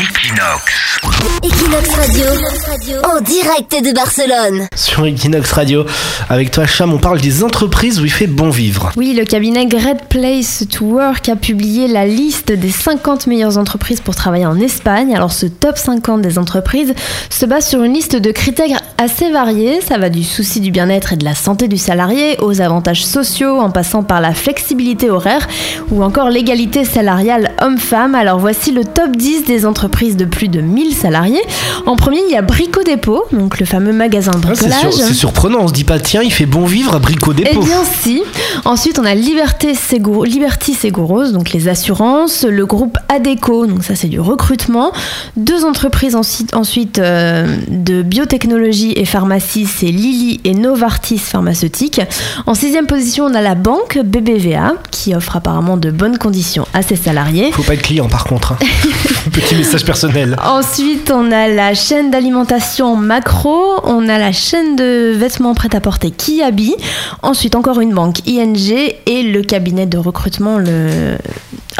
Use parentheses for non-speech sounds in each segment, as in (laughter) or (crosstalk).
Equinox. Equinox Radio, en direct de Barcelone. Sur Equinox Radio, avec toi Cham, on parle des entreprises où il fait bon vivre. Oui, le cabinet Great Place to Work a publié la liste des 50 meilleures entreprises pour travailler en Espagne. Alors ce top 50 des entreprises se base sur une liste de critères assez variés. Ça va du souci du bien-être et de la santé du salarié aux avantages sociaux en passant par la flexibilité horaire ou encore l'égalité salariale homme-femme. Alors voici le top 10 des entreprises de plus de 1000 salariés. En premier, il y a Brico Dépôt, donc le fameux magasin de Ah, c'est, bricolage. sur- c'est surprenant, on se dit pas tiens, il fait bon vivre à Brico Eh Dépôt. bien si. Ensuite, on a Liberté Seguro, Liberty Seguros, donc les assurances, le groupe Adeco, donc ça c'est du recrutement, deux entreprises ensuite, ensuite euh, de biotechnologie et pharmacie, c'est Lilly et Novartis pharmaceutique. En sixième position, on a la banque BBVA qui offre apparemment de bonnes conditions à ses salariés. Faut pas être client par contre. hein. (laughs) (laughs) Ensuite, on a la chaîne d'alimentation Macro, on a la chaîne de vêtements prêt-à-porter Kiabi, ensuite encore une banque ING et le cabinet de recrutement le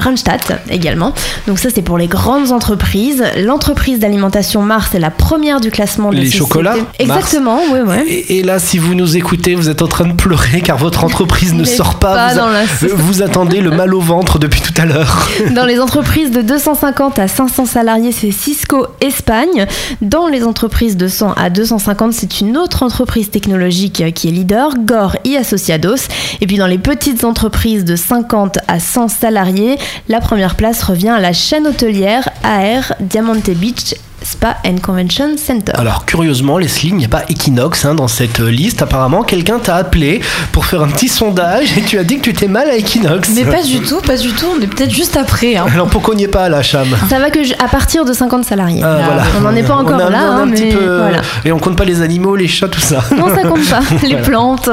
Randstad également. Donc ça c'est pour les grandes entreprises. L'entreprise d'alimentation Mars est la première du classement Les chocolats Mars Exactement, oui, oui. Et, et là, si vous nous écoutez, vous êtes en train de pleurer car votre entreprise (laughs) ne sort pas. pas vous, dans la- euh, vous attendez le mal au ventre depuis tout à l'heure. (laughs) Dans les entreprises de 250 à 500 salariés, c'est Cisco Espagne. Dans les entreprises de 100 à 250, c'est une autre entreprise technologique qui est leader, Gore y Associados. Et puis dans les petites entreprises de 50 à 100 salariés, la première place revient à la chaîne hôtelière AR Diamante Beach Spa and Convention Center. Alors curieusement, Leslie, il n'y a pas Equinox hein, dans cette euh, liste. Apparemment, quelqu'un t'a appelé pour faire un petit sondage et tu as dit que tu étais mal à Equinox. Mais pas du tout, pas du tout. On est peut-être juste après. hein. Alors pourquoi on n'y est pas là, Cham? Ça va que je- à partir de 50 salariés. Ah, voilà. On n'en est pas On encore a- on là, a un hein, petit mais peu, voilà. Et on compte pas les animaux, les chats, tout ça. Non, ça compte pas. (laughs) Les plantes.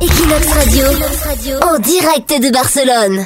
Equinox Radio, en direct de Barcelone.